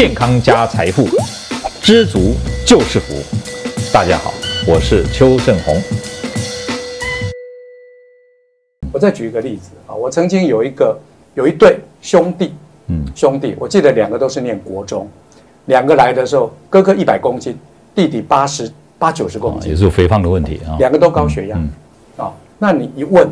健康加财富，知足就是福。大家好，我是邱正红。我再举一个例子啊，我曾经有一个有一对兄弟，嗯，兄弟，我记得两个都是念国中，两个来的时候，哥哥一百公斤，弟弟八十八九十公斤，也是肥胖的问题啊，两个都高血压，啊，那你一问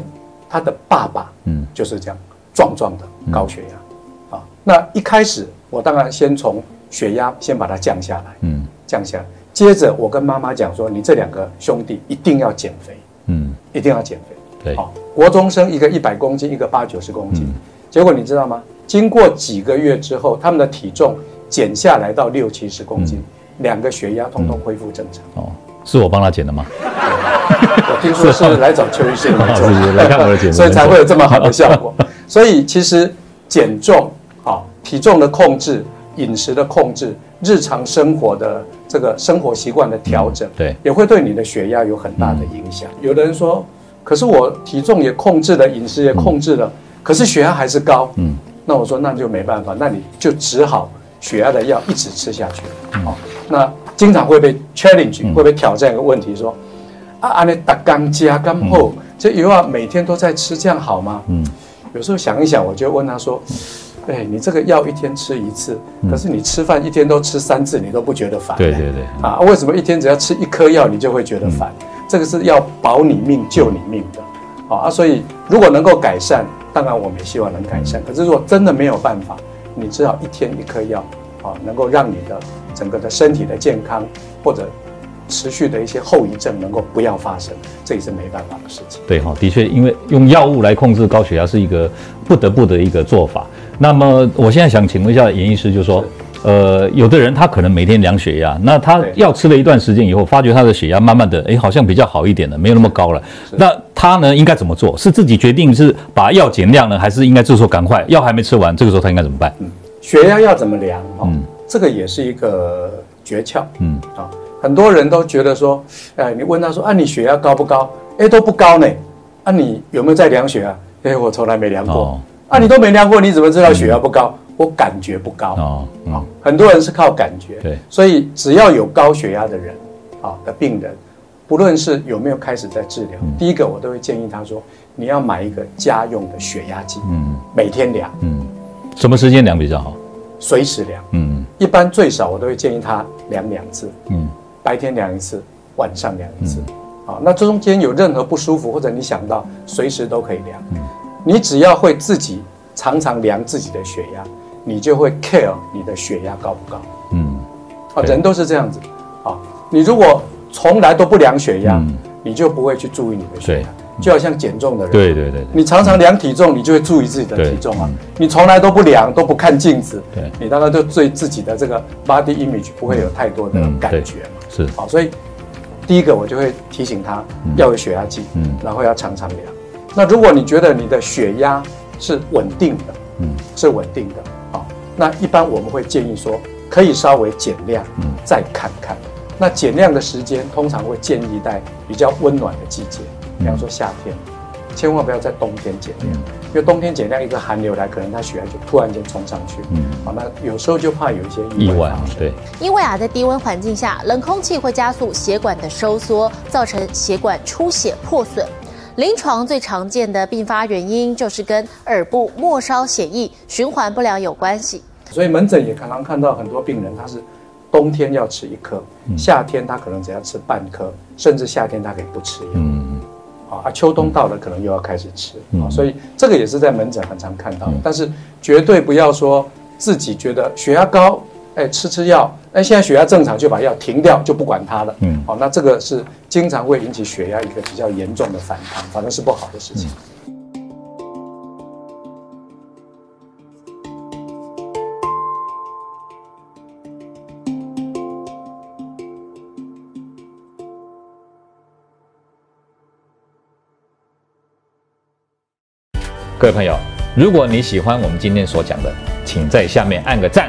他的爸爸，嗯，就是这样壮壮的高血压，啊，那一开始。我当然先从血压先把它降下来，嗯，降下来。接着我跟妈妈讲说，你这两个兄弟一定要减肥，嗯，一定要减肥。对，好，国中生一个一百公斤，一个八九十公斤。结果你知道吗？经过几个月之后，他们的体重减下来到六七十公斤，两个血压通通恢复正常。哦，是我帮他减的吗？我听说是来找邱医生来 看我的减，所以才会有这么好的效果。所以其实减重。体重的控制、饮食的控制、日常生活的这个生活习惯的调整，对，也会对你的血压有很大的影响。有的人说，可是我体重也控制了，饮食也控制了，可是血压还是高。嗯，那我说那就没办法，那你就只好血压的药一直吃下去。好，那经常会被 challenge，会被挑战一个问题说，啊，安尼打刚加刚后，这以后每天都在吃，这样好吗？嗯，有时候想一想，我就问他说。对，你这个药一天吃一次，可是你吃饭一天都吃三次，你都不觉得烦？对对对。啊，为什么一天只要吃一颗药，你就会觉得烦？这个是要保你命、救你命的。啊，所以如果能够改善，当然我们也希望能改善。可是如果真的没有办法，你只好一天一颗药，啊，能够让你的整个的身体的健康或者持续的一些后遗症能够不要发生，这也是没办法的事情。对哈，的确，因为用药物来控制高血压是一个不得不的一个做法。那么我现在想请问一下严医师，就是说，呃，有的人他可能每天量血压，那他药吃了一段时间以后，发觉他的血压慢慢的，哎，好像比较好一点了，没有那么高了。那他呢，应该怎么做？是自己决定是把药减量呢，还是应该就是说赶快药还没吃完，这个时候他应该怎么办？嗯，血压要怎么量？嗯，这个也是一个诀窍。嗯啊，很多人都觉得说，哎，你问他说，啊，你血压高不高？哎，都不高呢。啊，你有没有在量血压？哎，我从来没量过。哦啊，你都没量过，你怎么知道血压不高？我感觉不高哦。嗯，很多人是靠感觉。对，所以只要有高血压的人，啊的病人，不论是有没有开始在治疗，第一个我都会建议他说，你要买一个家用的血压计，嗯，每天量，嗯，什么时间量比较好？随时量，嗯，一般最少我都会建议他量两次，嗯，白天量一次，晚上量一次，啊，那中间有任何不舒服或者你想到，随时都可以量，嗯。你只要会自己常常量自己的血压，你就会 care 你的血压高不高。嗯，啊，人都是这样子。啊，你如果从来都不量血压，你就不会去注意你的血压。就好像减重的人，对对对，你常常量体重，你就会注意自己的体重啊。你从来都不量，都不看镜子，对，你当然就对自己的这个 body image 不会有太多的感觉嘛。是，好，所以第一个我就会提醒他要有血压计，嗯，然后要常常量。那如果你觉得你的血压是稳定的，嗯，是稳定的，啊，那一般我们会建议说，可以稍微减量，嗯，再看看。那减量的时间通常会建议在比较温暖的季节，比方说夏天，千万不要在冬天减量，因为冬天减量一个寒流来，可能它血压就突然间冲上去，嗯，好，那有时候就怕有一些意外啊，对，因为啊，在低温环境下，冷空气会加速血管的收缩，造成血管出血破损。临床最常见的并发原因就是跟耳部末梢血液循环不良有关系，所以门诊也常常看到很多病人，他是冬天要吃一颗，夏天他可能只要吃半颗，甚至夏天他可以不吃药。嗯。啊，秋冬到了可能又要开始吃。啊，所以这个也是在门诊很常看到的，但是绝对不要说自己觉得血压高。哎，吃吃药，哎，现在血压正常，就把药停掉，就不管它了。嗯，好，那这个是经常会引起血压一个比较严重的反弹，反正是不好的事情。各位朋友，如果你喜欢我们今天所讲的，请在下面按个赞。